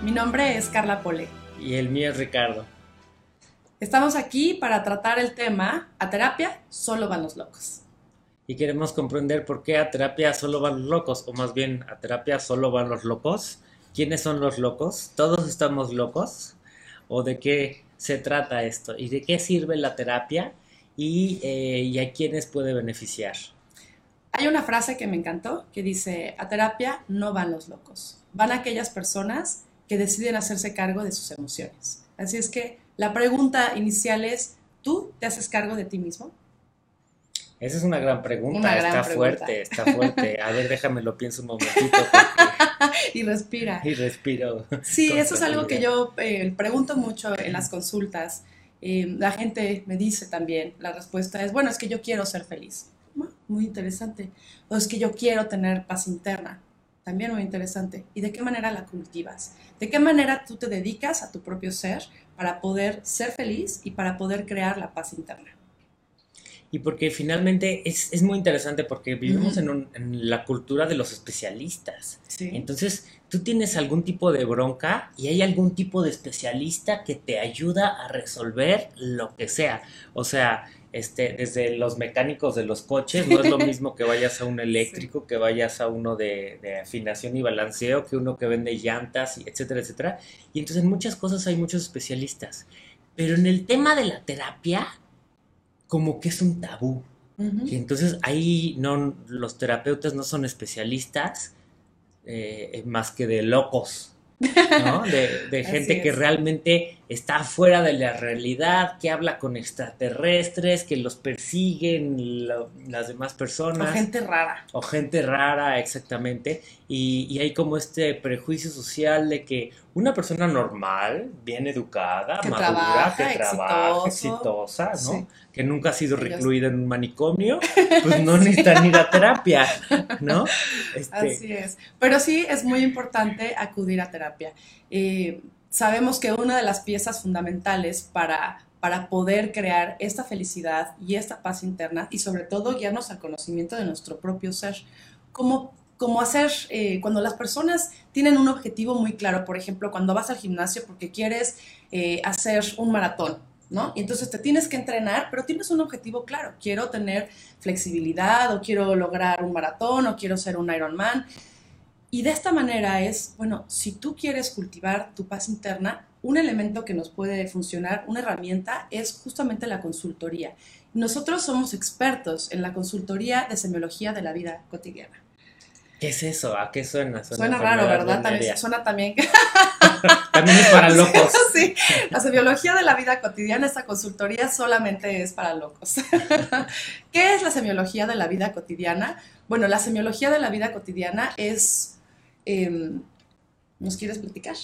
Mi nombre es Carla Pole. Y el mío es Ricardo. Estamos aquí para tratar el tema A terapia solo van los locos. Y queremos comprender por qué a terapia solo van los locos, o más bien a terapia solo van los locos. ¿Quiénes son los locos? ¿Todos estamos locos? ¿O de qué se trata esto? ¿Y de qué sirve la terapia? ¿Y, eh, y a quiénes puede beneficiar? Hay una frase que me encantó que dice, a terapia no van los locos, van aquellas personas que deciden hacerse cargo de sus emociones. Así es que la pregunta inicial es, ¿tú te haces cargo de ti mismo? Esa es una gran pregunta, está fuerte, está fuerte. A ver, déjame lo pienso un momentito. y respira. Y respiro. Sí, eso es algo que yo eh, pregunto mucho en las consultas. Eh, la gente me dice también, la respuesta es, bueno, es que yo quiero ser feliz. Muy interesante. O es que yo quiero tener paz interna también muy interesante. ¿Y de qué manera la cultivas? ¿De qué manera tú te dedicas a tu propio ser para poder ser feliz y para poder crear la paz interna? Y porque finalmente es, es muy interesante porque vivimos en, en, la cultura de los especialistas. Entonces, tú tienes algún tipo de bronca y hay algún tipo de especialista que te ayuda a resolver lo que sea. O sea, este, desde los mecánicos de los coches, no es lo mismo que vayas a un eléctrico, que vayas a uno de, afinación y balanceo, que uno que vende llantas, etcétera, etcétera. Y entonces en muchas cosas hay muchos especialistas. Pero en el tema de la terapia, como que es un tabú. Y entonces ahí no, los terapeutas no son especialistas eh, más que de locos. ¿no? De, gente que realmente está fuera de la realidad, que habla con extraterrestres, que los persiguen las demás personas. O gente rara. O gente rara, exactamente. Y, y, hay como este prejuicio social de que una persona normal, bien educada, madura, que trabaja, exitosa, ¿no? Que nunca ha sido recluida en un manicomio, pues no necesita ir a terapia, ¿no? Este... Así es. Pero sí es muy importante acudir a terapia. Eh, sabemos que una de las piezas fundamentales para, para poder crear esta felicidad y esta paz interna y sobre todo guiarnos al conocimiento de nuestro propio ser, como como hacer, eh, cuando las personas tienen un objetivo muy claro, por ejemplo, cuando vas al gimnasio porque quieres eh, hacer un maratón, ¿no? Y entonces te tienes que entrenar, pero tienes un objetivo claro, quiero tener flexibilidad o quiero lograr un maratón o quiero ser un Ironman. Y de esta manera es, bueno, si tú quieres cultivar tu paz interna, un elemento que nos puede funcionar, una herramienta, es justamente la consultoría. Nosotros somos expertos en la consultoría de semiología de la vida cotidiana. ¿Qué es eso? ¿A qué suena? Suena, raro, ¿verdad? También, suena también. también es para locos. sí, la semiología de la vida cotidiana, esta consultoría solamente es para locos. ¿Qué es la semiología de la vida cotidiana? Bueno, la semiología de la vida cotidiana es... Em, ¿Nos quieres platicar?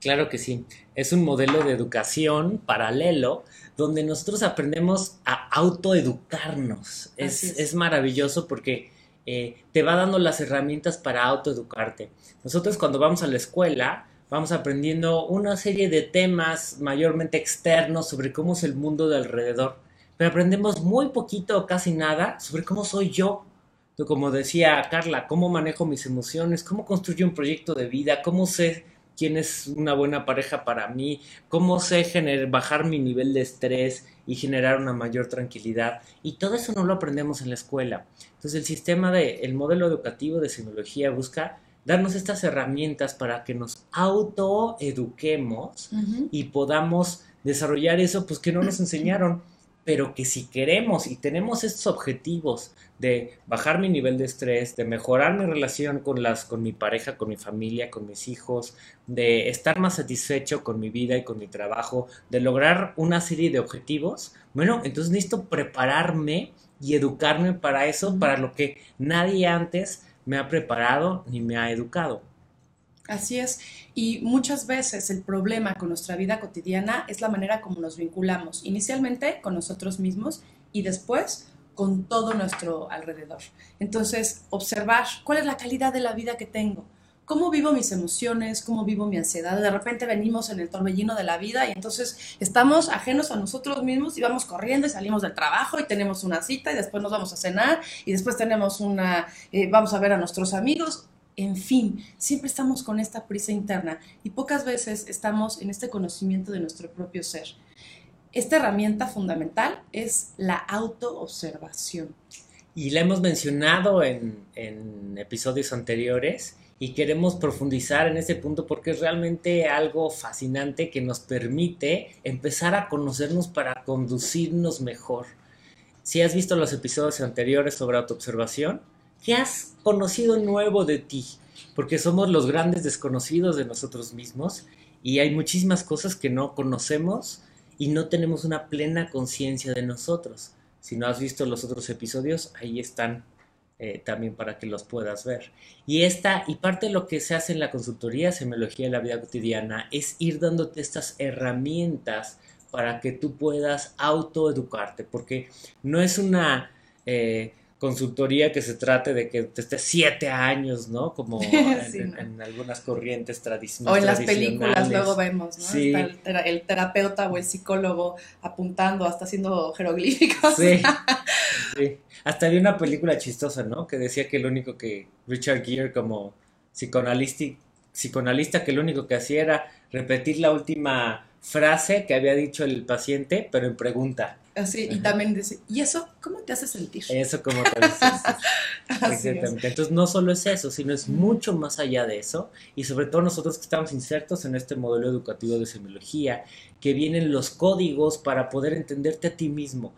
Claro que sí. Es un modelo de educación paralelo donde nosotros aprendemos a autoeducarnos. Es, es. es maravilloso porque eh, te va dando las herramientas para autoeducarte. Nosotros cuando vamos a la escuela vamos aprendiendo una serie de temas mayormente externos sobre cómo es el mundo de alrededor, pero aprendemos muy poquito o casi nada sobre cómo soy yo. Como decía Carla, cómo manejo mis emociones, cómo construyo un proyecto de vida, cómo sé quién es una buena pareja para mí, cómo sé bajar mi nivel de estrés y generar una mayor tranquilidad. Y todo eso no lo aprendemos en la escuela. Entonces el sistema de, el modelo educativo de semiología busca darnos estas herramientas para que nos autoeduquemos y podamos desarrollar eso pues que no nos enseñaron pero que si queremos y tenemos estos objetivos de bajar mi nivel de estrés, de mejorar mi relación con las con mi pareja, con mi familia, con mis hijos, de estar más satisfecho con mi vida y con mi trabajo, de lograr una serie de objetivos, bueno, entonces necesito prepararme y educarme para eso, para lo que nadie antes me ha preparado ni me ha educado. Así es. Y muchas veces el problema con nuestra vida cotidiana es la manera como nos vinculamos, inicialmente con nosotros mismos y después con todo nuestro alrededor. Entonces, observar cuál es la calidad de la vida que tengo, cómo vivo mis emociones, cómo vivo mi ansiedad. De repente venimos en el torbellino de la vida y entonces estamos ajenos a nosotros mismos y vamos corriendo y salimos del trabajo y tenemos una cita y después nos vamos a cenar y después tenemos una, eh, vamos a ver a nuestros amigos. En fin, siempre estamos con esta prisa interna y pocas veces estamos en este conocimiento de nuestro propio ser. Esta herramienta fundamental es la autoobservación. Y la hemos mencionado en, episodios anteriores y queremos profundizar en ese punto porque es realmente algo fascinante que nos permite empezar a conocernos para conducirnos mejor. Si has visto los episodios anteriores sobre autoobservación, ¿qué has conocido nuevo de ti? Porque somos los grandes desconocidos de nosotros mismos y hay muchísimas cosas que no conocemos y no tenemos una plena conciencia de nosotros. Si no has visto los otros episodios, ahí están eh, también para que los puedas ver. Y esta, y parte de lo que se hace en la consultoría semiología de la vida cotidiana es ir dándote estas herramientas para que tú puedas autoeducarte, porque no es una eh, consultoría que se trate de que te estés siete años, ¿no? Como en, algunas corrientes tradicionales. O en las películas luego vemos, ¿no? Está el, terapeuta o el psicólogo apuntando, hasta haciendo jeroglíficos. Sí, sí. Hasta había una película chistosa, ¿no? Que decía que lo único que Richard Gere como psicoanalista, psicoanalista que lo único que hacía era repetir la última frase que había dicho el paciente, pero en pregunta. Así, y también dice, ¿y eso cómo te hace sentir? Eso cómo te hace Exactamente. Entonces no solo es eso, sino es mucho más allá de eso, y sobre todo nosotros que estamos insertos en este modelo educativo de semiología, que vienen los códigos para poder entenderte a ti mismo.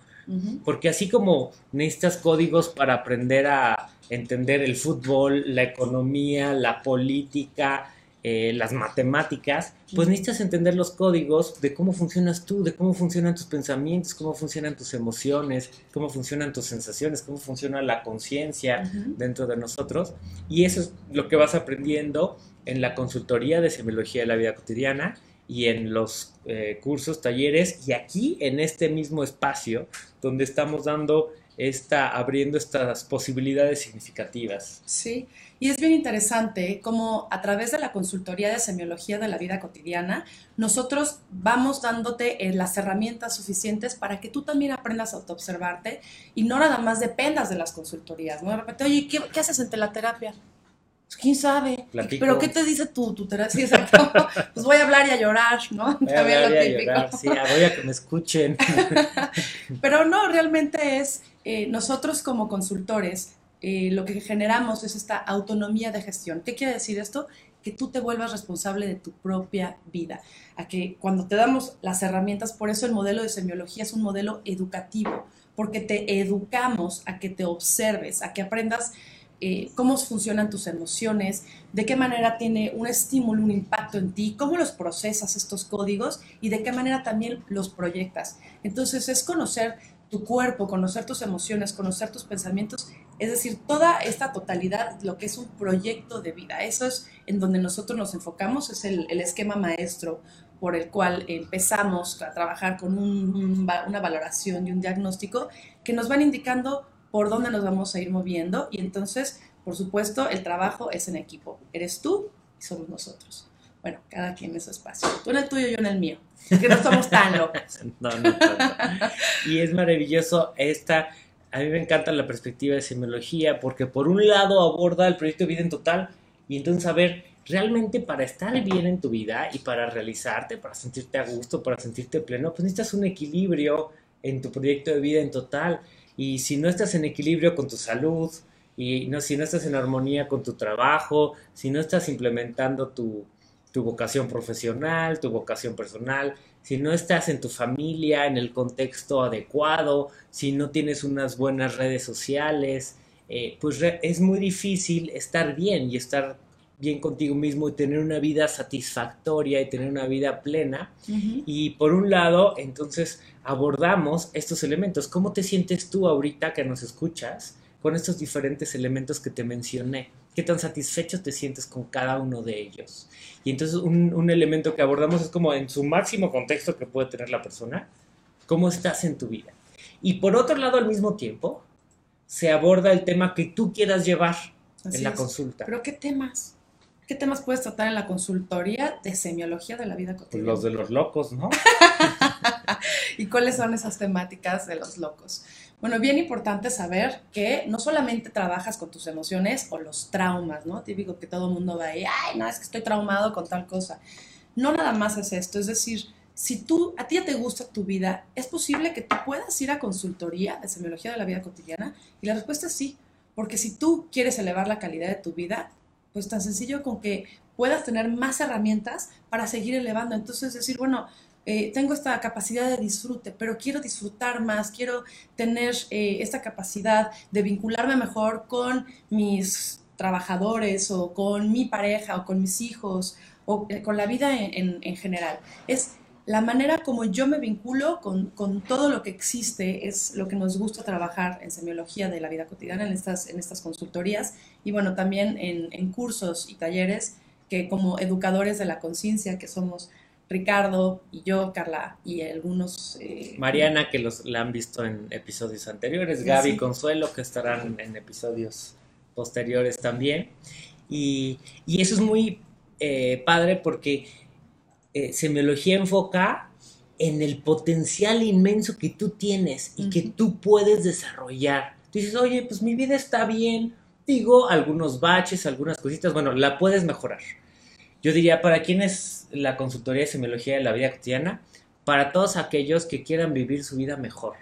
Porque así como necesitas códigos para aprender a entender el fútbol, la economía, la política, eh, las matemáticas, pues necesitas entender los códigos de cómo funcionas tú, de cómo funcionan tus pensamientos, cómo funcionan tus emociones, cómo funcionan tus sensaciones, cómo funciona la conciencia dentro de nosotros. Y eso es lo que vas aprendiendo en la consultoría de semiología de la vida cotidiana y en los eh, cursos, talleres. Y aquí en este mismo espacio donde estamos dando esta, abriendo estas posibilidades significativas. Sí, y es bien interesante cómo a través de la consultoría de semiología de la vida cotidiana, nosotros vamos dándote eh, las herramientas suficientes para que tú también aprendas a autoobservarte y no nada más dependas de las consultorías, ¿no? De repente, oye, ¿qué, qué haces en telaterapia? Pues, quién sabe. Pero ¿qué te dice tu, tu terapia? pues voy a hablar y a llorar, ¿no? Voy a hablar y a llorar, sí, voy a que me escuchen. Pero no, realmente es eh, nosotros como consultores eh, lo que generamos es esta autonomía de gestión. ¿Qué quiere decir esto? Que tú te vuelvas responsable de tu propia vida. A que cuando te damos las herramientas, por eso el modelo de semiología es un modelo educativo, porque te educamos a que te observes, a que aprendas eh, cómo funcionan tus emociones, de qué manera tiene un estímulo, un impacto en ti, cómo los procesas estos códigos y de qué manera también los proyectas. Entonces es conocer tu cuerpo, conocer tus emociones, conocer tus pensamientos, es decir, toda esta totalidad, lo que es un proyecto de vida. Eso es en donde nosotros nos enfocamos, es el, esquema maestro por el cual empezamos a trabajar con una valoración y un diagnóstico que nos van indicando por dónde nos vamos a ir moviendo y entonces, por supuesto, el trabajo es en equipo. Eres tú y somos nosotros. Bueno, cada quien en su espacio. Tú en el tuyo, yo en el mío. Que no somos tan locos. no, no, Y es maravilloso esta... A mí me encanta la perspectiva de semiología porque por un lado aborda el proyecto de vida en total y entonces a ver, realmente para estar bien en tu vida y para realizarte, para sentirte a gusto, para sentirte pleno, pues necesitas un equilibrio en tu proyecto de vida en total. Y si no estás en equilibrio con tu salud, y no, si no estás en armonía con tu trabajo, si no estás implementando tu, tu vocación profesional, tu vocación personal, si no estás en tu familia, en el contexto adecuado, si no tienes unas buenas redes sociales, eh, pues es muy difícil estar bien y estar bien contigo mismo y tener una vida satisfactoria y tener una vida plena. Y por un lado, entonces abordamos estos elementos. ¿Cómo te sientes tú ahorita que nos escuchas con estos diferentes elementos que te mencioné? Qué tan satisfecho te sientes con cada uno de ellos. Y entonces un, un elemento que abordamos es como en su máximo contexto que puede tener la persona, cómo estás en tu vida. Y por otro lado, al mismo tiempo, se aborda el tema que tú quieras llevar en la consulta. ¿Pero qué temas? ¿Qué temas puedes tratar en la consultoría de semiología de la vida pues cotidiana? los de los locos, ¿no? ¿Y cuáles son esas temáticas de los locos? Bueno, bien importante saber que no solamente trabajas con tus emociones o los traumas, ¿no? Típico que todo el mundo va ahí, ay, no, es que estoy traumado con tal cosa. No nada más es esto, es decir, si tú, a ti ya te gusta tu vida, ¿es posible que tú puedas ir a consultoría de semiología de la vida cotidiana? Y la respuesta es sí, porque si tú quieres elevar la calidad de tu vida, pues tan sencillo con que puedas tener más herramientas para seguir elevando. Entonces decir, bueno, eh, tengo esta capacidad de disfrute, pero quiero disfrutar más, quiero tener eh, esta capacidad de vincularme mejor con mis trabajadores o con mi pareja o con mis hijos o eh, con la vida en, en general. Es la manera como yo me vinculo con, todo lo que existe es lo que nos gusta trabajar en semiología de la vida cotidiana, en estas, en estas consultorías y bueno, también en, cursos y talleres que como educadores de la conciencia, que somos Ricardo y yo, Carla y algunos... Eh, Mariana, que los, la han visto en episodios anteriores, Gaby Consuelo, que estarán en episodios posteriores también. Y, eso es muy eh, padre porque eh, semiología enfoca en el potencial inmenso que tú tienes y que tú puedes desarrollar. dices, oye, pues mi vida está bien, digo, algunos baches, algunas cositas, bueno, la puedes mejorar. Yo diría, ¿para quién es la consultoría de semiología de la vida cotidiana? Para todos aquellos que quieran vivir su vida mejor,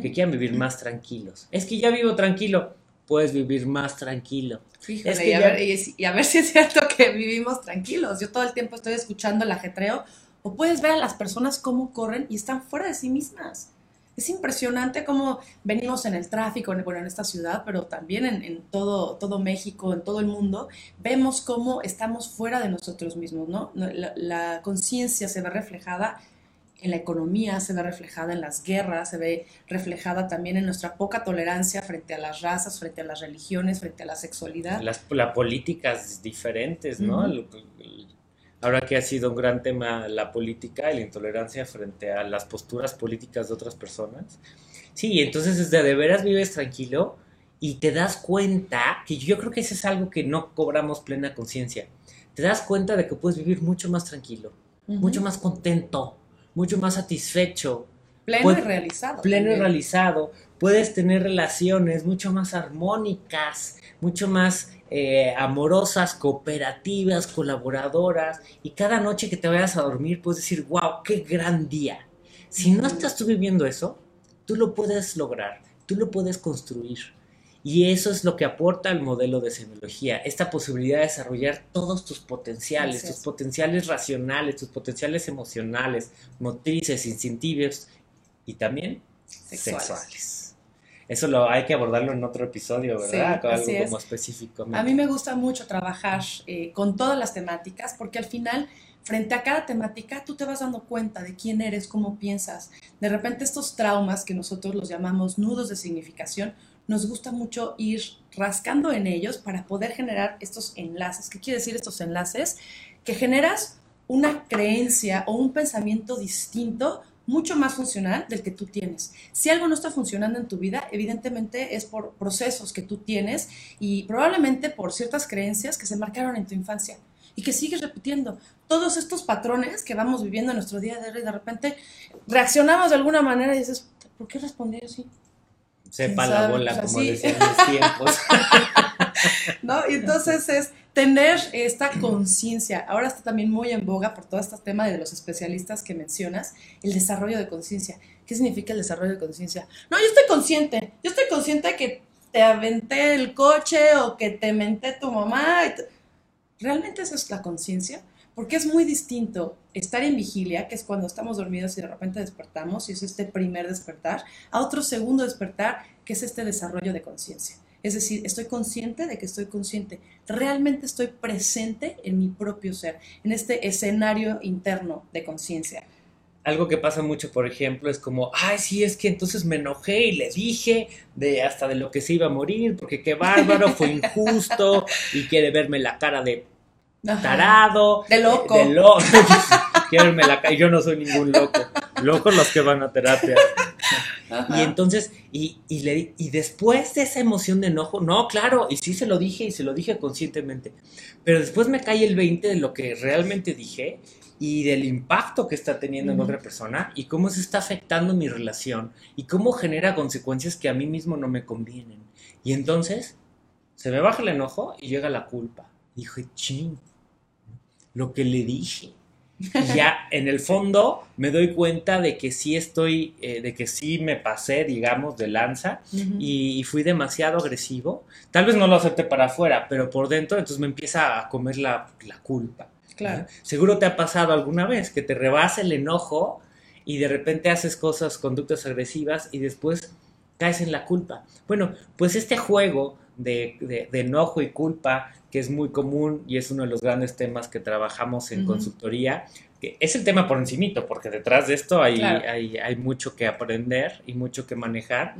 que quieran vivir más tranquilos. Es que ya vivo tranquilo, puedes vivir más tranquilo. es que y, a ver, y, a ver, si es cierto que vivimos tranquilos. Yo todo el tiempo estoy escuchando el ajetreo. O puedes ver a las personas cómo corren y están fuera de sí mismas. Es impresionante cómo venimos en el tráfico, bueno, en esta ciudad, pero también en, todo, todo México, en todo el mundo, vemos cómo estamos fuera de nosotros mismos, ¿no? La, la conciencia se ve reflejada en la economía, se ve reflejada en las guerras, se ve reflejada también en nuestra poca tolerancia frente a las razas, frente a las religiones, frente a la sexualidad. Las la políticas diferentes, ¿no? Ahora que ha sido un gran tema la política y la intolerancia frente a las posturas políticas de otras personas. Sí, entonces desde de veras vives tranquilo y te das cuenta, que yo creo que eso es algo que no cobramos plena conciencia, te das cuenta de que puedes vivir mucho más tranquilo, mucho más contento, mucho más satisfecho. Pleno y realizado. Pleno y realizado. Puedes tener relaciones mucho más armónicas, mucho más eh, amorosas, cooperativas, colaboradoras. Y cada noche que te vayas a dormir puedes decir, wow, qué gran día. Si no estás tú viviendo eso, tú lo puedes lograr, tú lo puedes construir. Y eso es lo que aporta el modelo de semiología, esta posibilidad de desarrollar todos tus potenciales, tus potenciales racionales, tus potenciales emocionales, motrices, instintivos y también sexuales. Eso lo hay que abordarlo en otro episodio, ¿verdad? Algo como específico. A mí me gusta mucho trabajar eh, con todas las temáticas porque al final frente a cada temática, tú te vas dando cuenta de quién eres, cómo piensas. De repente estos traumas que nosotros los llamamos nudos de significación, nos gusta mucho ir rascando en ellos para poder generar estos enlaces. ¿Qué quiere decir estos enlaces? Que generas una creencia o un pensamiento distinto mucho más funcional del que tú tienes. Si algo no está funcionando en tu vida, evidentemente es por procesos que tú tienes y probablemente por ciertas creencias que se marcaron en tu infancia y que sigues repitiendo. Todos estos patrones que vamos viviendo en nuestro día de hoy, de repente reaccionamos de alguna manera y dices, ¿por qué respondí así? sepa la bola, pues como decían los tiempos. ¿No? Y entonces es tener esta conciencia. Ahora está también muy en boga por todo este tema de los especialistas que mencionas, el desarrollo de conciencia. ¿Qué significa el desarrollo de conciencia? No, yo estoy consciente. Yo estoy consciente que te aventé el coche o que te menté tu mamá. ¿Realmente eso es la conciencia? Porque es muy distinto estar en vigilia, que es cuando estamos dormidos y de repente despertamos, y es este primer despertar, a otro segundo despertar, que es este desarrollo de conciencia. Es decir, estoy consciente de que estoy consciente. Realmente estoy presente en mi propio ser, en este escenario interno de conciencia. algo que pasa mucho, por ejemplo, es como, ay, sí, es que entonces me enojé y le dije de hasta de lo que se iba a morir, porque qué bárbaro, fue injusto y quiere verme la cara de tarado. De loco. De, loco. quiere verme la cara. Yo no soy ningún loco. Locos los que van a terapia. Y entonces, y, y, le, y después de esa emoción de enojo, no, claro, y sí se lo dije y se lo dije conscientemente, pero después me cae el 20 de lo que realmente dije y del impacto que está teniendo en otra persona y cómo se está afectando mi relación y cómo genera consecuencias que a mí mismo no me convienen. Y entonces se me baja el enojo y llega la culpa. Dije, ching, lo que le dije. Y ya en el fondo me doy cuenta de que sí estoy, eh, de que sí me pasé, digamos, de lanza y, fui demasiado agresivo. Tal vez no lo acepte para afuera, pero por dentro entonces me empieza a comer la, la culpa. Claro. Seguro te ha pasado alguna vez que te rebasa el enojo y de repente haces cosas, conductas agresivas y después caes en la culpa. Bueno, pues este juego de, enojo y culpa, que es muy común y es uno de los grandes temas que trabajamos en consultoría, que es el tema por encimito, porque detrás de esto hay, hay, mucho que aprender y mucho que manejar.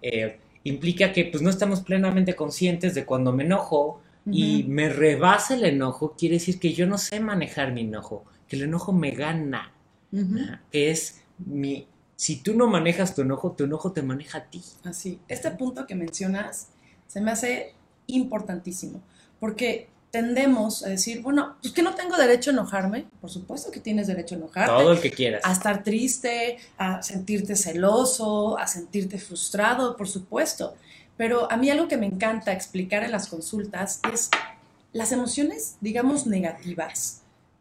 Eh, implica que pues no estamos plenamente conscientes de cuando me enojo, y me rebasa el enojo, quiere decir que yo no sé manejar mi enojo, que el enojo me gana. Es mi... Si tú no manejas tu enojo, tu enojo te maneja a ti. Así. Este punto que mencionas se me hace importantísimo, porque tendemos a decir, bueno, pues que no tengo derecho a enojarme. Por supuesto que tienes derecho a enojarte. Todo el que quieras. A estar triste, a sentirte celoso, a sentirte frustrado, por supuesto. Pero a mí algo que me encanta explicar en las consultas es las emociones, digamos, negativas,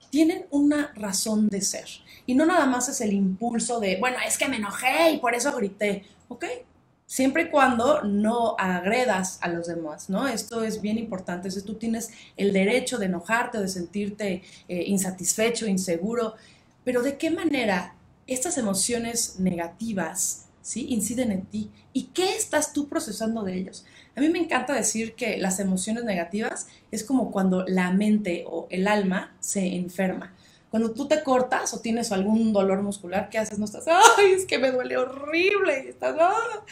tienen una razón de ser. Y no nada más es el impulso de, bueno, es que me enojé y por eso grité. ¿Ok? Siempre y cuando no agredas a los demás, ¿no? Esto es bien importante. Si tú tienes el derecho de enojarte o de sentirte eh, insatisfecho, inseguro, pero ¿de qué manera estas emociones negativas ¿sí? inciden en ti. ¿Y qué estás tú procesando de ellos? A mí me encanta decir que las emociones negativas es como cuando la mente o el alma se enferma. Cuando tú te cortas o tienes algún dolor muscular, ¿qué haces? No estás, ay, es que me duele horrible. Y estás, ah".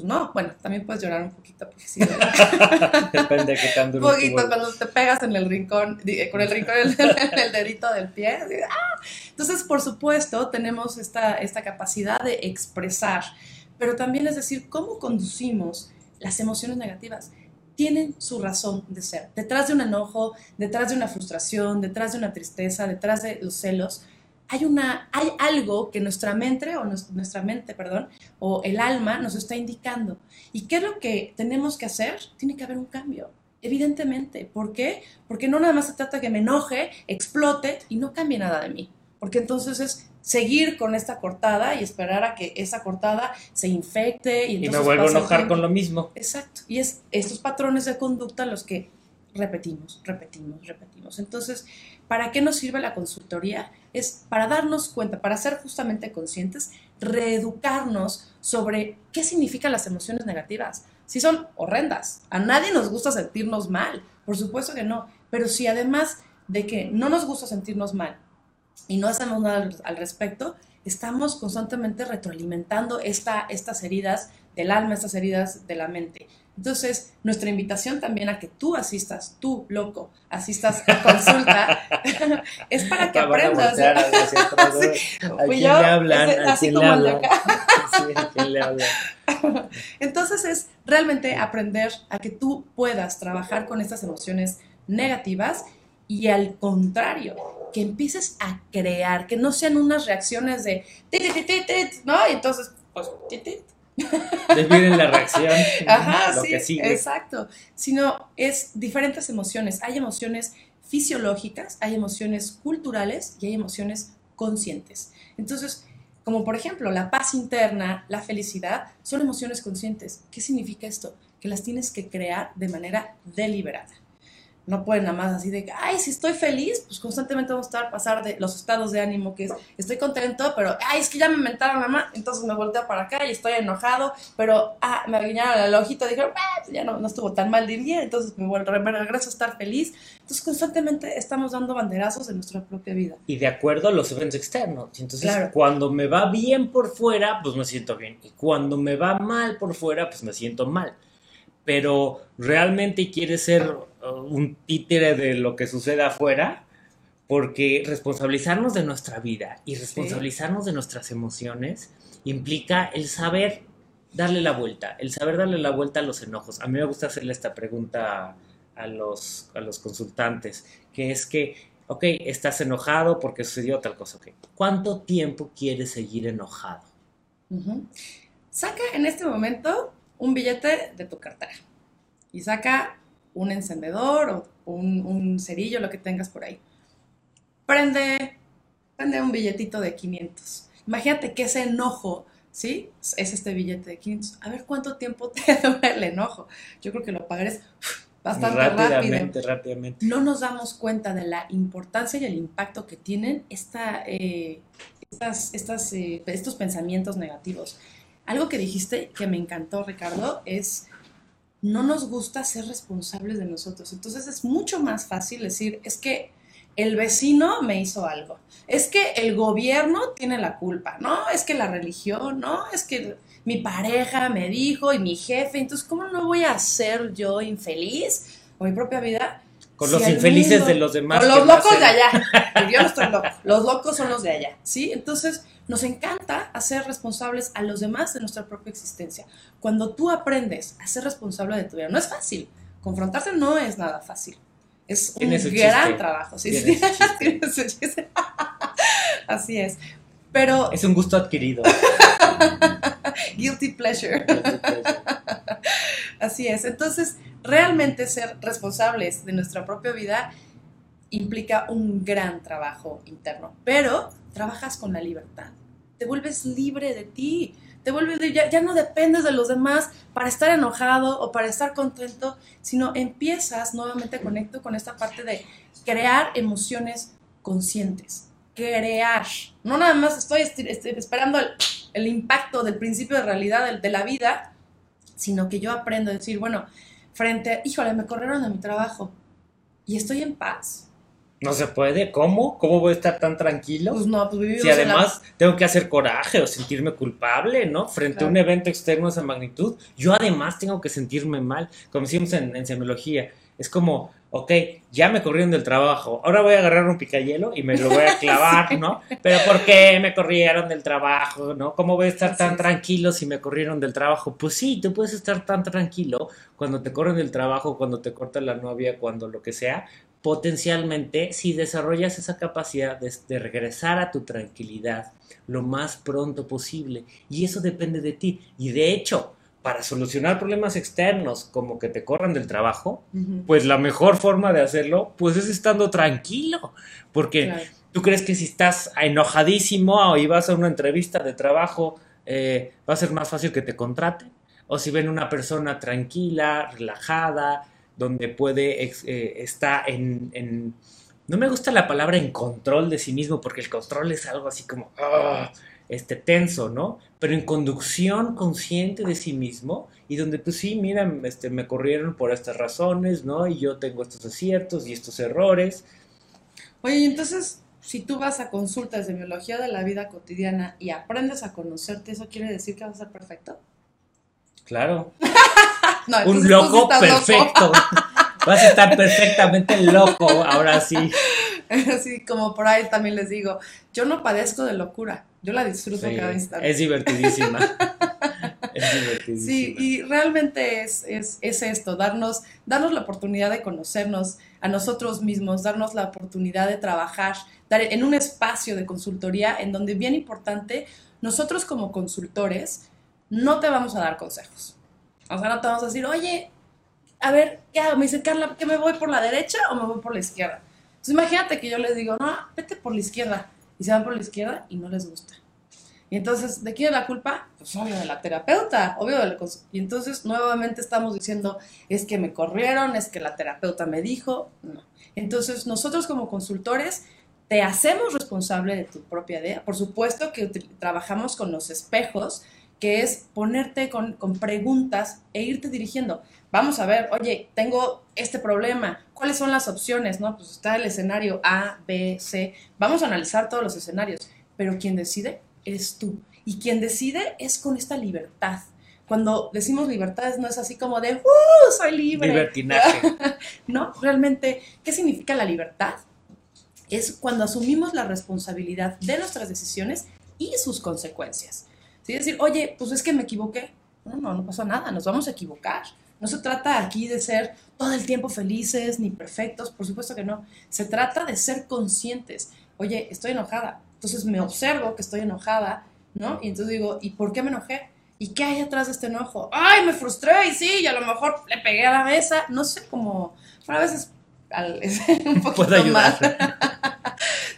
Pues no, bueno, también puedes llorar un poquito porque sí. Depende de qué tan duro. Poquito, cuando te pegas en el rincón, con el rincón, en el dedito del pie. ¡ah! Entonces, por supuesto, tenemos esta, esta capacidad de expresar, pero también es decir, cómo conducimos las emociones negativas tienen su razón de ser. Detrás de un enojo, detrás de una frustración, detrás de una tristeza, detrás de los celos, hay, una, hay algo que nuestra mente, o nuestra mente, perdón, o el alma nos está indicando. ¿Y qué es lo que tenemos que hacer? Tiene que haber un cambio. Evidentemente. ¿Por qué? Porque no nada más se trata de que me enoje, explote y no cambie nada de mí. Porque entonces es seguir con esta cortada y esperar a que esa cortada se infecte y, y me vuelvo a enojar con lo mismo. Exacto. Y es estos patrones de conducta los que repetimos, repetimos, repetimos. Entonces, ¿para qué nos sirve la consultoría? Es para darnos cuenta, para ser justamente conscientes, reeducarnos sobre qué significan las emociones negativas. Si son horrendas, a nadie nos gusta sentirnos mal, por supuesto que no, pero si además de que no nos gusta sentirnos mal y no hacemos nada al respecto, estamos constantemente retroalimentando esta, estas heridas del alma, estas heridas de la mente. Entonces, nuestra invitación también a que tú asistas, tú, loco, asistas a consulta, es para que aprendas. ¿A quién le hablan? así como. ¿a quién le hablan? Entonces, es realmente aprender a que tú puedas trabajar con estas emociones negativas y al contrario, que empieces a crear, que no sean unas reacciones de, ¿no? Y entonces, pues, Desvíen la reacción. Ajá, lo sí, que sigue. exacto. Sino es diferentes emociones. Hay emociones fisiológicas, hay emociones culturales y hay emociones conscientes. Entonces, como por ejemplo la paz interna, la felicidad, son emociones conscientes. ¿Qué significa esto? Que las tienes que crear de manera deliberada. No pueden nada más así de que, ay, si estoy feliz, pues constantemente vamos a estar pasar de los estados de ánimo que es, estoy contento, pero, ay, es que ya me mentaron mamá, entonces me volteo para acá y estoy enojado, pero, ah, me guiñaron el ojito, dijeron, ah, pues ya no, no estuvo tan mal de día, entonces me, vuelvo, me regreso a estar feliz. Entonces constantemente estamos dando banderazos en nuestra propia vida. Y de acuerdo a los eventos externos. Entonces, cuando me va bien por fuera, pues me siento bien. Y cuando me va mal por fuera, pues me siento mal pero realmente quiere ser un títere de lo que sucede afuera, porque responsabilizarnos de nuestra vida y responsabilizarnos de nuestras emociones implica el saber darle la vuelta, el saber darle la vuelta a los enojos. A mí me gusta hacerle esta pregunta a los, a los consultantes, que es que, ok, estás enojado porque sucedió tal cosa, ok, ¿cuánto tiempo quieres seguir enojado? Saca en este momento un billete de tu cartera y saca un encendedor o un, cerillo, lo que tengas por ahí. Prende, prende un billetito de 500. Imagínate que ese enojo, ¿sí? Es este billete de 500. A ver cuánto tiempo te dura el enojo. Yo creo que lo pagarás bastante rápidamente, rápidamente. No nos damos cuenta de la importancia y el impacto que tienen esta, eh, estas, eh, estos pensamientos negativos. Algo que dijiste que me encantó, Ricardo, es no nos gusta ser responsables de nosotros. Entonces es mucho más fácil decir, es que el vecino me hizo algo, es que el gobierno tiene la culpa, no, es que la religión, no, es que mi pareja me dijo y mi jefe, entonces ¿cómo no voy a ser yo infeliz con mi propia vida? Con los infelices de los demás. Con los locos de allá. Yo no estoy loco. Los locos son los de allá. ¿Sí? Entonces, nos encanta hacer responsables a los demás de nuestra propia existencia. Cuando tú aprendes a ser responsable de tu vida, no es fácil. Confrontarse no es nada fácil. Es un gran trabajo. ¿sí? Así es. Pero. Es un gusto adquirido. Guilty pleasure. Así es. Entonces, realmente ser responsables de nuestra propia vida implica un gran trabajo interno, pero trabajas con la libertad. Te vuelves libre de ti. Te vuelves, ya, no dependes de los demás para estar enojado o para estar contento, sino empiezas nuevamente conecto con esta parte de crear emociones conscientes. Crear. No nada más estoy, esperando el, impacto del principio de realidad de la vida, sino que yo aprendo a decir, bueno, frente, híjole, me corrieron de mi trabajo y estoy en paz. No se puede, ¿cómo? ¿Cómo voy a estar tan tranquilo? Pues no, pues vivimos Si además tengo que hacer coraje o sentirme culpable, ¿no? Frente a un evento externo de esa magnitud, yo además tengo que sentirme mal, como decimos en, en semiología. Es como, ok, ya me corrieron del trabajo, ahora voy a agarrar un picayelo y me lo voy a clavar, ¿no? Pero ¿por qué me corrieron del trabajo, ¿no? ¿Cómo voy a estar tan tranquilo si me corrieron del trabajo? Pues sí, tú puedes estar tan tranquilo cuando te corren del trabajo, cuando te corta la novia, cuando lo que sea, potencialmente si desarrollas esa capacidad de, de, regresar a tu tranquilidad lo más pronto posible. Y eso depende de ti. Y de hecho, para solucionar problemas externos como que te corran del trabajo, pues la mejor forma de hacerlo pues es estando tranquilo, porque tú crees que si estás enojadísimo o ibas a una entrevista de trabajo eh, va a ser más fácil que te contrate, o si ven una persona tranquila, relajada, donde puede, eh, está en, en, No me gusta la palabra en control de sí mismo, porque el control es algo así como... Ah, este, tenso, ¿no? Pero en conducción consciente de sí mismo y donde pues sí, mira, este, me corrieron por estas razones, ¿no? Y yo tengo estos aciertos y estos errores. Oye, entonces, si tú vas a consultas de biología de la vida cotidiana y aprendes a conocerte, ¿eso quiere decir que vas a ser perfecto? Claro. Un loco perfecto. vas a estar perfectamente loco, ahora sí. Así como por ahí también les digo, yo no padezco de locura, yo la disfruto cada instante. Es divertidísima. es divertidísima. Sí, y realmente es, esto, darnos, darnos la oportunidad de conocernos a nosotros mismos, darnos la oportunidad de trabajar dar en un espacio de consultoría en donde, bien importante, nosotros como consultores no te vamos a dar consejos. O sea, no te vamos a decir, oye, a ver, ¿qué hago? Me dice Carla, ¿que me voy por la derecha o me voy por la izquierda? Entonces imagínate que yo les digo, no, vete por la izquierda. Y se van por la izquierda y no les gusta. Y entonces, ¿de quién es la culpa? Pues obvio de la terapeuta, obvio del Y entonces nuevamente estamos diciendo, es que me corrieron, es que la terapeuta me dijo, no. Entonces, nosotros como consultores te hacemos responsable de tu propia idea. Por supuesto que trabajamos con los espejos, que es ponerte con, con, preguntas e irte dirigiendo. Vamos a ver, oye, tengo este problema, ¿cuáles son las opciones? No, pues está el escenario A, B, C. Vamos a analizar todos los escenarios, pero quien decide eres tú. Y quien decide es con esta libertad. Cuando decimos libertad no es así como de, ¡uh! Soy libre. Libertinaje. no, realmente, ¿qué significa la libertad? es cuando asumimos la responsabilidad de nuestras decisiones y sus consecuencias. ¿Sí? Decir, oye, pues es que me equivoqué. No, no, no pasa nada, nos vamos a equivocar. No se trata aquí de ser todo el tiempo felices ni perfectos, por supuesto que no. Se trata de ser conscientes. Oye, estoy enojada. Entonces me observo que estoy enojada, ¿no? Y entonces digo, ¿y por qué me enojé? ¿Y qué hay atrás de este enojo? ¡Ay, me frustré! Y sí, y a lo mejor le pegué a la mesa. No sé cómo. a veces un poquito más.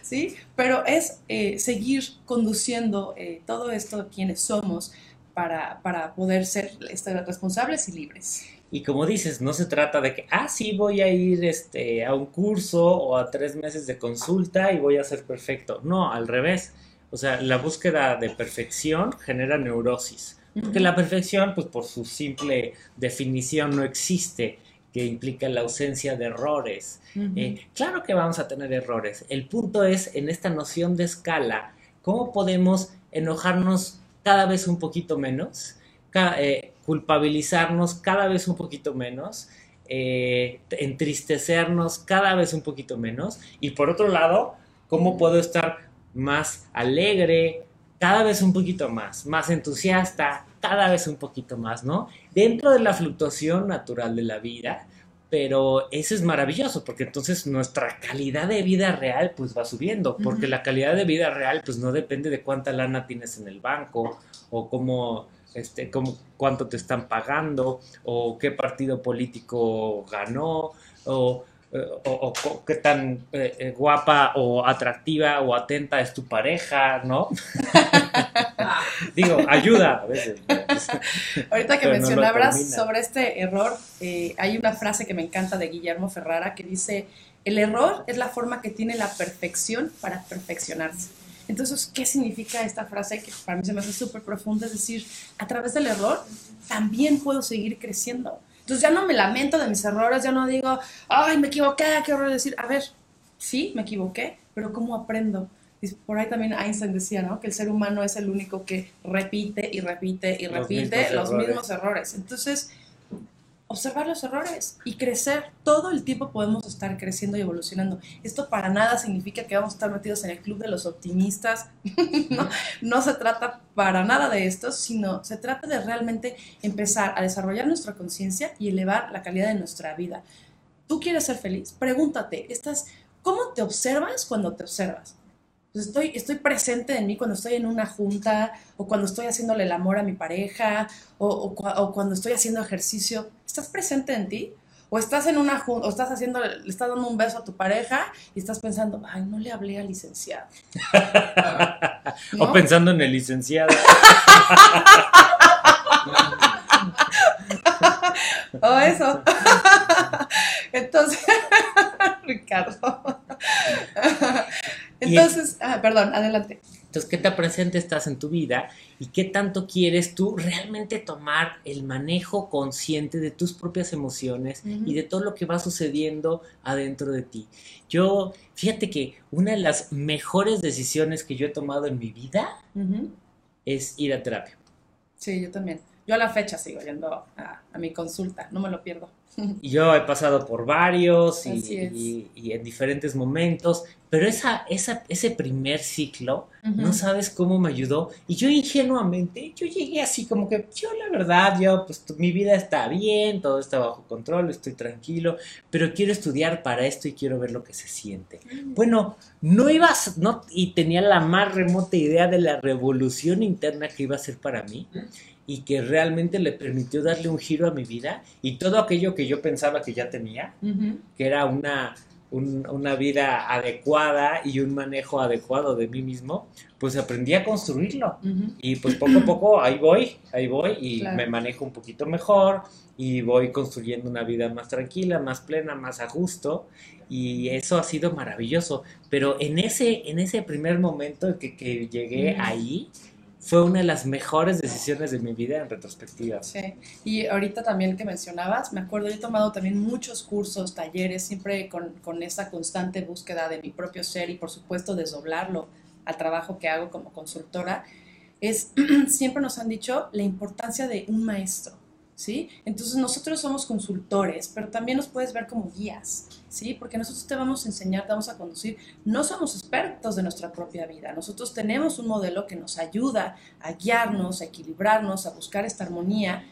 ¿Sí? Pero es eh, seguir conduciendo eh, todo esto de quienes somos para, para poder ser este, responsables y libres. Y como dices, no se trata de que, ah, sí, voy a ir este, a un curso o a tres meses de consulta y voy a ser perfecto. No, al revés. O sea, la búsqueda de perfección genera neurosis. Porque la perfección, pues por su simple definición, no existe que implica la ausencia de errores. Eh, claro que vamos a tener errores. El punto es, en esta noción de escala, ¿cómo podemos enojarnos cada vez un poquito menos? Eh, culpabilizarnos cada vez un poquito menos, eh, entristecernos cada vez un poquito menos. Y por otro lado, ¿cómo puedo estar más alegre, cada vez un poquito más, más entusiasta, cada vez un poquito más, ¿no? Dentro de la fluctuación natural de la vida, pero eso es maravilloso porque entonces nuestra calidad de vida real pues va subiendo, porque la calidad de vida real pues no depende de cuánta lana tienes en el banco o cómo este, cómo, cuánto te están pagando, o qué partido político ganó, o o, qué tan eh, eh, guapa o atractiva o atenta es tu pareja, ¿no? Digo, ayuda a veces. Ahorita que mencionabas sobre este error, eh, hay una frase que me encanta de Guillermo Ferrara que dice, el error es la forma que tiene la perfección para perfeccionarse. Entonces, ¿qué significa esta frase que para mí se me hace súper profunda? Es decir, a través del error también puedo seguir creciendo. Entonces ya no me lamento de mis errores, ya no digo, ay, me equivoqué, qué horror decir. A ver, sí, me equivoqué, pero ¿cómo aprendo? Y por ahí también Einstein decía, ¿no? Que el ser humano es el único que repite y repite y repite los mismos errores. Entonces, observar los errores y crecer. Todo el tiempo podemos estar creciendo y evolucionando. Esto para nada significa que vamos a estar metidos en el club de los optimistas. no, se trata para nada de esto, sino se trata de realmente empezar a desarrollar nuestra conciencia y elevar la calidad de nuestra vida. ¿Tú quieres ser feliz? Pregúntate, ¿estás, ¿cómo te observas cuando te observas? Pues estoy, estoy presente en mí cuando estoy en una junta o cuando estoy haciéndole el amor a mi pareja o, o, cuando estoy haciendo ejercicio. ¿Estás presente en ti? O estás en una junta, o estás haciendo, le estás dando un beso a tu pareja y estás pensando, ay, no le hablé al licenciado. O pensando en el licenciado. o eso. Entonces, Ricardo. Entonces, ah, perdón, adelante. Entonces, ¿qué tan presente estás en tu vida y qué tanto quieres tú realmente tomar el manejo consciente de tus propias emociones y de todo lo que va sucediendo adentro de ti? Yo, fíjate que una de las mejores decisiones que yo he tomado en mi vida es ir a terapia. Sí, yo también. Yo a la fecha sigo yendo a, a mi consulta, no me lo pierdo. Yo he pasado por varios y, en diferentes momentos, pero esa, esa, ese primer ciclo, no sabes cómo me ayudó. Y yo ingenuamente, yo llegué así como que, yo la verdad, yo pues mi vida está bien, todo está bajo control, estoy tranquilo, pero quiero estudiar para esto y quiero ver lo que se siente. Mm. Bueno, no ibas, no, y tenía la más remota idea de la revolución interna que iba a ser para mí y que realmente le permitió darle un giro a mi vida y todo aquello que yo pensaba que ya tenía, que era una, una vida adecuada y un manejo adecuado de mí mismo, pues aprendí a construirlo. Y pues poco a poco ahí voy, ahí voy y me manejo un poquito mejor y voy construyendo una vida más tranquila, más plena, más a gusto. Y eso ha sido maravilloso. Pero en ese, en ese primer momento que, que llegué ahí, fue una de las mejores decisiones de mi vida en retrospectiva. Sí, y ahorita también que mencionabas, me acuerdo, yo he tomado también muchos cursos, talleres, siempre con, con esa constante búsqueda de mi propio ser y por supuesto desdoblarlo al trabajo que hago como consultora, es, siempre nos han dicho la importancia de un maestro. ¿Sí? Entonces nosotros somos consultores, pero también nos puedes ver como guías, ¿sí? Porque nosotros te vamos a enseñar, te vamos a conducir. No somos expertos de nuestra propia vida. Nosotros tenemos un modelo que nos ayuda a guiarnos, a equilibrarnos, a buscar esta armonía,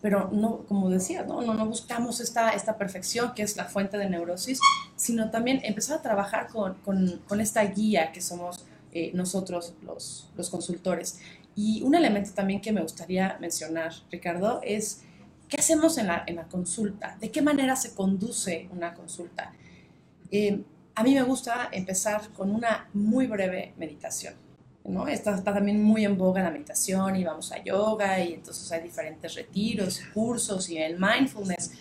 pero no, como decía, no, no, no buscamos esta, esta perfección que es la fuente de neurosis, sino también empezar a trabajar con, con, con esta guía que somos eh, nosotros los, los consultores. Y un elemento también que me gustaría mencionar, Ricardo, es qué hacemos en la, en la consulta, de qué manera se conduce una consulta. Eh, a mí me gusta empezar con una muy breve meditación. ¿no? Está, está, también muy en boga la meditación y vamos a yoga y entonces hay diferentes retiros, cursos y el mindfulness.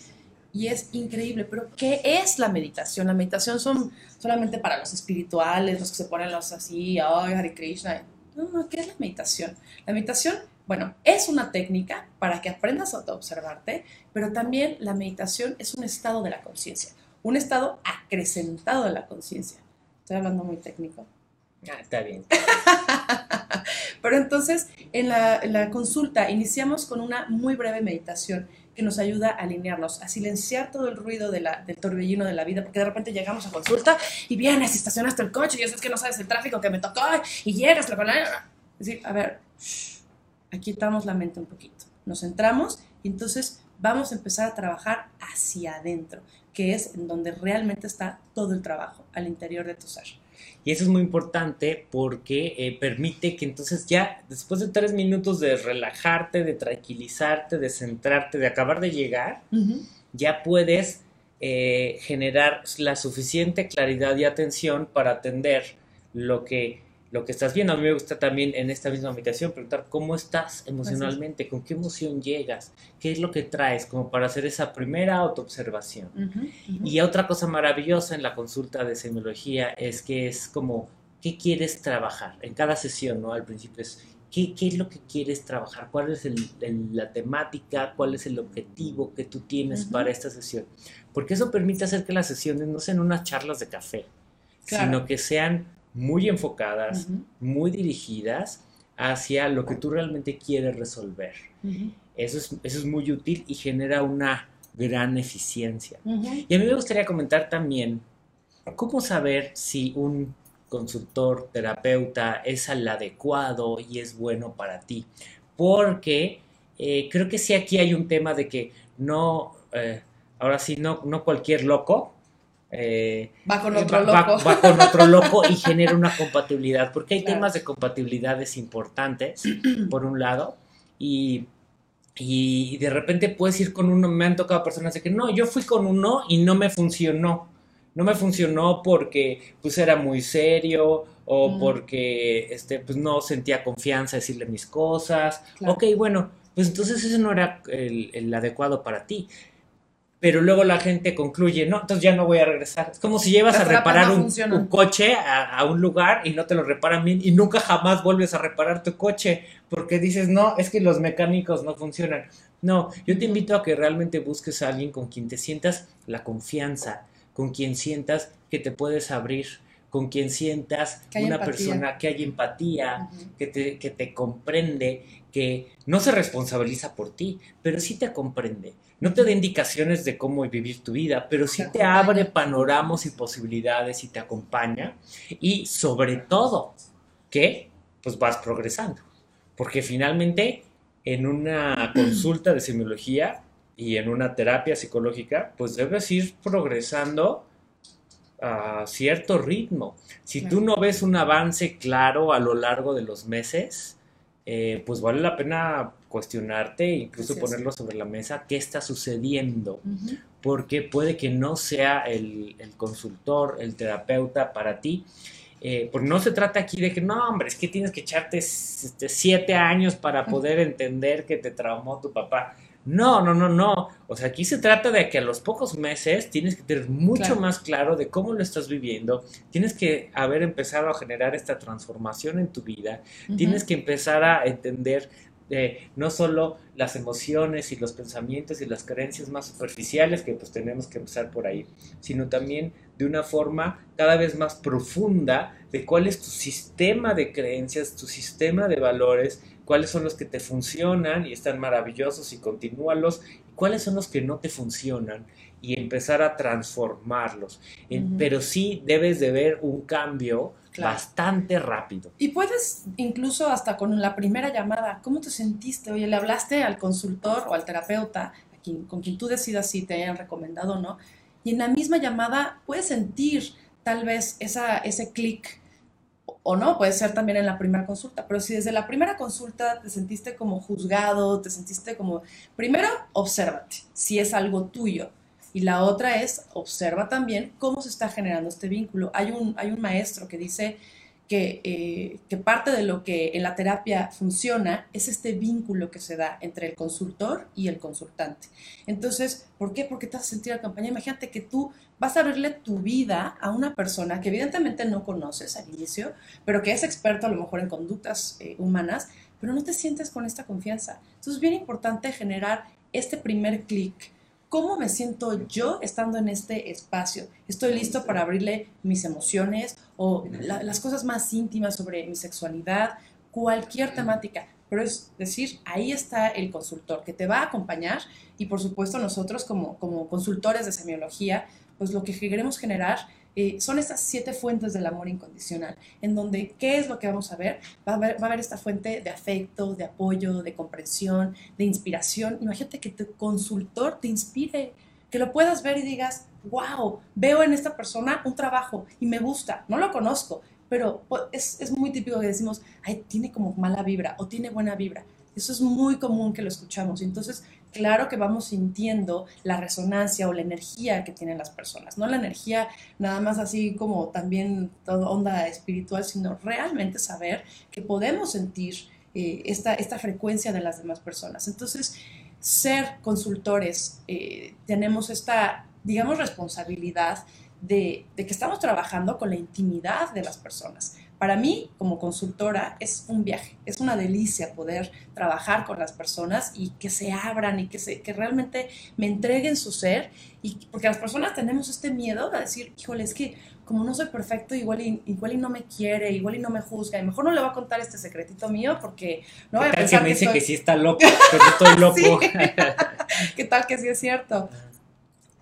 Y es increíble, pero ¿qué es la meditación? La meditación son solamente para los espirituales, los que se ponen los así, ay, Hare Krishna, no, no, ¿qué es la meditación? La meditación, bueno, es una técnica para que aprendas a observarte, pero también la meditación es un estado de la conciencia, un estado acrecentado de la conciencia. Estoy hablando muy técnico. Ah, está bien. pero entonces, en la, en la consulta iniciamos con una muy breve meditación que nos ayuda a alinearnos, a silenciar todo el ruido de la, del torbellino de la vida, porque de repente llegamos a consulta y vienes y estacionaste el coche y es que no sabes el tráfico que me tocó y llegas, la es decir, a ver, aquí estamos la mente un poquito, nos centramos y entonces vamos a empezar a trabajar hacia adentro, que es en donde realmente está todo el trabajo, al interior de tu ser. Y eso es muy importante porque eh, permite que entonces ya después de tres minutos de relajarte, de tranquilizarte, de centrarte, de acabar de llegar, ya puedes eh, generar la suficiente claridad y atención para atender lo que lo que estás viendo. A mí me gusta también en esta misma meditación preguntar cómo estás emocionalmente, con qué emoción llegas, qué es lo que traes, como para hacer esa primera autoobservación. Y otra cosa maravillosa en la consulta de semiología es que es como, ¿qué quieres trabajar? En cada sesión, ¿no? Al principio es, ¿qué, qué es lo que quieres trabajar? ¿Cuál es la temática? ¿Cuál es el objetivo que tú tienes para esta sesión? Porque eso permite hacer que las sesiones no sean unas charlas de café, sino que sean muy enfocadas, muy dirigidas hacia lo que tú realmente quieres resolver. eso, es, eso es muy útil y genera una gran eficiencia. Y a mí me gustaría comentar también cómo saber si un consultor, terapeuta es el adecuado y es bueno para ti. Porque eh, creo que sí aquí hay un tema de que no, eh, ahora sí, no, no cualquier loco eh, va con otro loco. Va, con otro loco y genera una compatibilidad, porque hay temas de compatibilidades importantes, por un lado, y, y, de repente puedes ir con uno, me han tocado personas de que no, yo fui con uno y no me funcionó. No me funcionó porque pues era muy serio o porque este, pues, no sentía confianza decirle mis cosas. Ok, bueno, pues entonces ese no era el, el adecuado para ti pero luego la gente concluye, no, entonces ya no voy a regresar. Es como si llevas a reparar un, coche a, un lugar y no te lo reparan bien y nunca jamás vuelves a reparar tu coche porque dices, no, es que los mecánicos no funcionan. No, yo te invito a que realmente busques a alguien con quien te sientas la confianza, con quien sientas que te puedes abrir, con quien sientas una persona que hay empatía, que, te, que te comprende, que no se responsabiliza por ti, pero sí te comprende no te da indicaciones de cómo vivir tu vida, pero sí te abre panoramas y posibilidades y te acompaña. Y sobre todo, que pues vas progresando. Porque finalmente, en una consulta de semiología y en una terapia psicológica, pues debes ir progresando a cierto ritmo. Si tú no ves un avance claro a lo largo de los meses, eh, pues vale la pena cuestionarte e incluso ponerlo sobre la mesa, qué está sucediendo. porque puede que no sea el, consultor, el terapeuta para ti. Eh, porque no se trata aquí de que, no, hombre, es que tienes que echarte este, siete años para poder entender que te traumó tu papá. No, no, no, no. O sea, aquí se trata de que a los pocos meses tienes que tener mucho más claro de cómo lo estás viviendo. Tienes que haber empezado a generar esta transformación en tu vida. Tienes que empezar a entender eh, no solo las emociones y los pensamientos y las creencias más superficiales, que pues tenemos que empezar por ahí, sino también de una forma cada vez más profunda de cuál es tu sistema de creencias, tu sistema de valores, cuáles son los que te funcionan y están maravillosos y continúalos, y cuáles son los que no te funcionan y empezar a transformarlos. Pero sí debes de ver un cambio bastante rápido. Y puedes incluso hasta con la primera llamada, ¿cómo te sentiste? Oye, le hablaste al consultor o al terapeuta, con quien tú decidas si te hayan recomendado o no, y en la misma llamada puedes sentir tal vez esa, ese clic o no, puede ser también en la primera consulta, pero si desde la primera consulta te sentiste como juzgado, te sentiste como, primero, obsérvate si es algo tuyo. Y la otra es, observa también cómo se está generando este vínculo. Hay un, hay un maestro que dice eh, que, parte de lo que en la terapia funciona es este vínculo que se da entre el consultor y el consultante. Entonces, ¿por qué? Porque te a sentir acompañado. Imagínate que tú vas a abrirle tu vida a una persona que evidentemente no conoces al inicio, pero que es experto a lo mejor en conductas eh, humanas, pero no te sientes con esta confianza. Entonces es bien importante generar este primer clic ¿Cómo me siento yo estando en este espacio? ¿Estoy listo para abrirle mis emociones o las cosas más íntimas sobre mi sexualidad? Cualquier temática. Pero es decir, ahí está el consultor que te va a acompañar y por supuesto nosotros como, como consultores de semiología, pues lo que queremos generar eh, son estas siete fuentes del amor incondicional, en donde, ¿qué es lo que vamos a ver? Va a haber, esta fuente de afecto, de apoyo, de comprensión, de inspiración. Imagínate que tu consultor te inspire, que lo puedas ver y digas, wow, veo en esta persona un trabajo y me gusta, no lo conozco, pero pues, es, es muy típico que decimos, ay, tiene como mala vibra o tiene buena vibra. Eso es muy común que lo escuchamos. Entonces, claro que vamos sintiendo la resonancia o la energía que tienen las personas, no la energía nada más así como también toda onda espiritual, sino realmente saber que podemos sentir eh, esta, esta frecuencia de las demás personas. Entonces, ser consultores, eh, tenemos esta, digamos, responsabilidad de, de que estamos trabajando con la intimidad de las personas para mí, como consultora, es un viaje, es una delicia poder trabajar con las personas y que se abran y que, se, que realmente me entreguen su ser. Y, porque las personas tenemos este miedo a decir, híjole, es que como no soy perfecto, igual y, igual y no me quiere, igual y no me juzga, y mejor no le voy a contar este secretito mío porque no voy a pensar que me dice que, sí está loco, que estoy loco. ¿Qué tal que sí es cierto?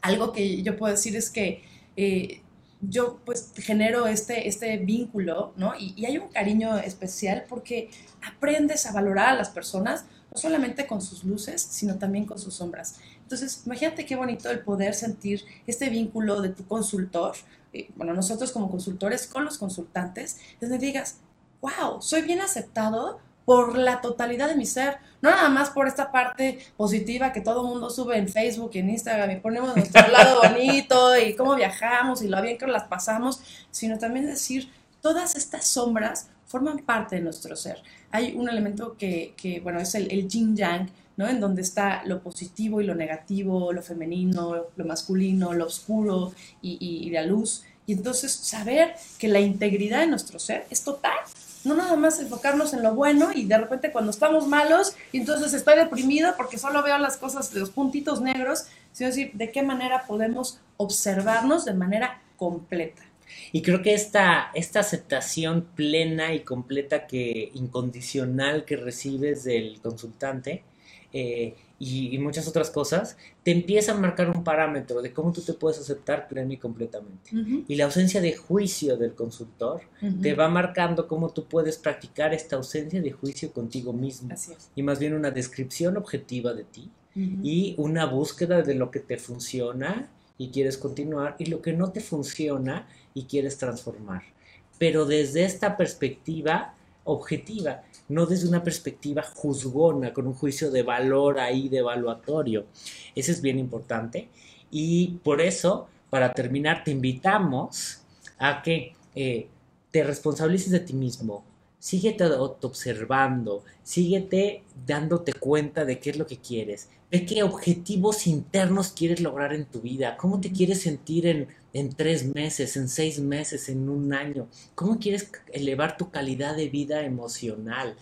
Algo que yo puedo decir es que eh, yo pues genero este, este vínculo, ¿no? Y, hay un cariño especial porque aprendes a valorar a las personas, no solamente con sus luces, sino también con sus sombras. Entonces, imagínate qué bonito el poder sentir este vínculo de tu consultor, eh, bueno, nosotros como consultores con los consultantes, donde digas, wow, soy bien aceptado por la totalidad de mi ser, no nada más por esta parte positiva que todo el mundo sube en Facebook y en Instagram y ponemos nuestro lado bonito y cómo viajamos y lo bien que las pasamos, sino también decir, todas estas sombras forman parte de nuestro ser. Hay un elemento que, bueno, es el, el yin yang, ¿no? En donde está lo positivo y lo negativo, lo femenino, lo masculino, lo oscuro y, y la luz. Y entonces saber que la integridad de nuestro ser es total no nada más enfocarnos en lo bueno y de repente cuando estamos malos y entonces estoy deprimido porque solo veo las cosas de los puntitos negros, sino decir de qué manera podemos observarnos de manera completa. Y creo que esta, esta aceptación plena y completa que incondicional que recibes del consultante eh, y, muchas otras cosas, te empieza a marcar un parámetro de cómo tú te puedes aceptar pleno y completamente. Y la ausencia de juicio del consultor te va marcando cómo tú puedes practicar esta ausencia de juicio contigo mismo. Y más bien una descripción objetiva de ti y una búsqueda de lo que te funciona y quieres continuar y lo que no te funciona y quieres transformar. Pero desde esta perspectiva objetiva no desde una perspectiva juzgona, con un juicio de valor ahí, de evaluatorio. Eso es bien importante. Y por eso, para terminar, te invitamos a que eh, te responsabilices de ti mismo, síguete observando, síguete dándote cuenta de qué es lo que quieres, ve qué objetivos internos quieres lograr en tu vida, cómo te quieres sentir en, en tres meses, en seis meses, en un año, cómo quieres elevar tu calidad de vida emocional.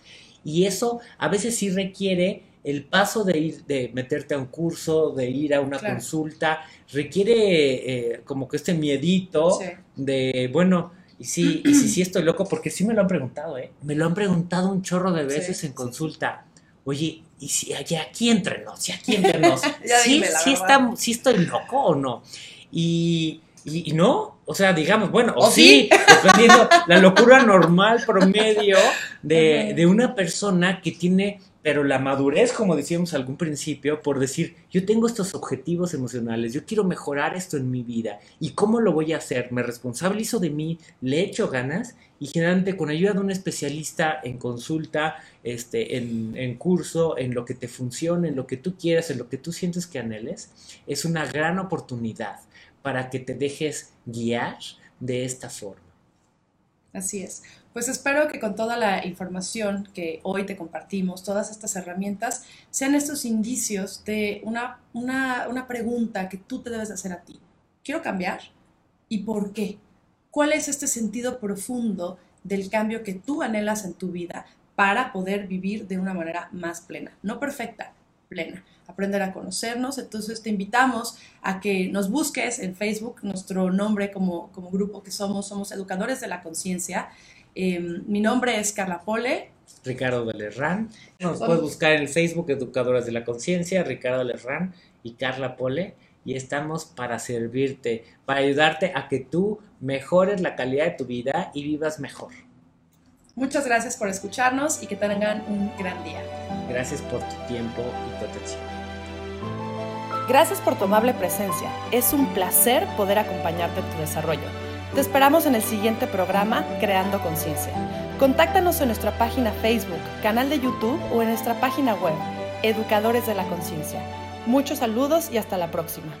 Y eso a veces sí requiere el paso de ir, de meterte a un curso, de ir a una consulta, requiere eh, como que este miedito de, bueno, y sí, y sí, sí estoy loco, porque sí me lo han preguntado, ¿eh? Me lo han preguntado un chorro de veces en consulta. Oye, ¿y si aquí entre nos? ¿Si aquí entre nos? ¿Sí, sí, estoy loco o no? Y, y, no, o sea, digamos, bueno, o, sí, dependiendo la locura normal promedio de, de una persona que tiene pero la madurez, como decíamos algún principio, por decir, yo tengo estos objetivos emocionales, yo quiero mejorar esto en mi vida, ¿y cómo lo voy a hacer? Me responsabilizo de mí, le echo ganas y generalmente con ayuda de un especialista en consulta, este, en, en curso, en lo que te funcione, en lo que tú quieras, en lo que tú sientes que anheles, es una gran oportunidad para que te dejes guiar de esta forma. Así es. Pues espero que con toda la información que hoy te compartimos, todas estas herramientas, sean estos indicios de una, una, pregunta que tú te debes hacer a ti. ¿Quiero cambiar? ¿Y por qué? ¿Cuál es este sentido profundo del cambio que tú anhelas en tu vida para poder vivir de una manera más plena? No perfecta, plena. Aprender a conocernos. Entonces te invitamos a que nos busques en Facebook, nuestro nombre como, como grupo que somos, somos Educadores de la Conciencia. Em, mi nombre es Carla Pole. Ricardo Belerrán. Nos puedes buscar en el Facebook Educadoras de la Conciencia, Ricardo Belerrán y Carla Pole. Y estamos para servirte, para ayudarte a que tú mejores la calidad de tu vida y vivas mejor. Muchas gracias por escucharnos y que tengan un gran día. Gracias por tu tiempo y tu atención. Gracias por tu amable presencia. Es un placer poder acompañarte en tu desarrollo. Te esperamos en el siguiente programa Creando Conciencia. Contáctanos en nuestra página Facebook, canal de YouTube o en nuestra página web, Educadores de la Conciencia. Muchos saludos y hasta la próxima.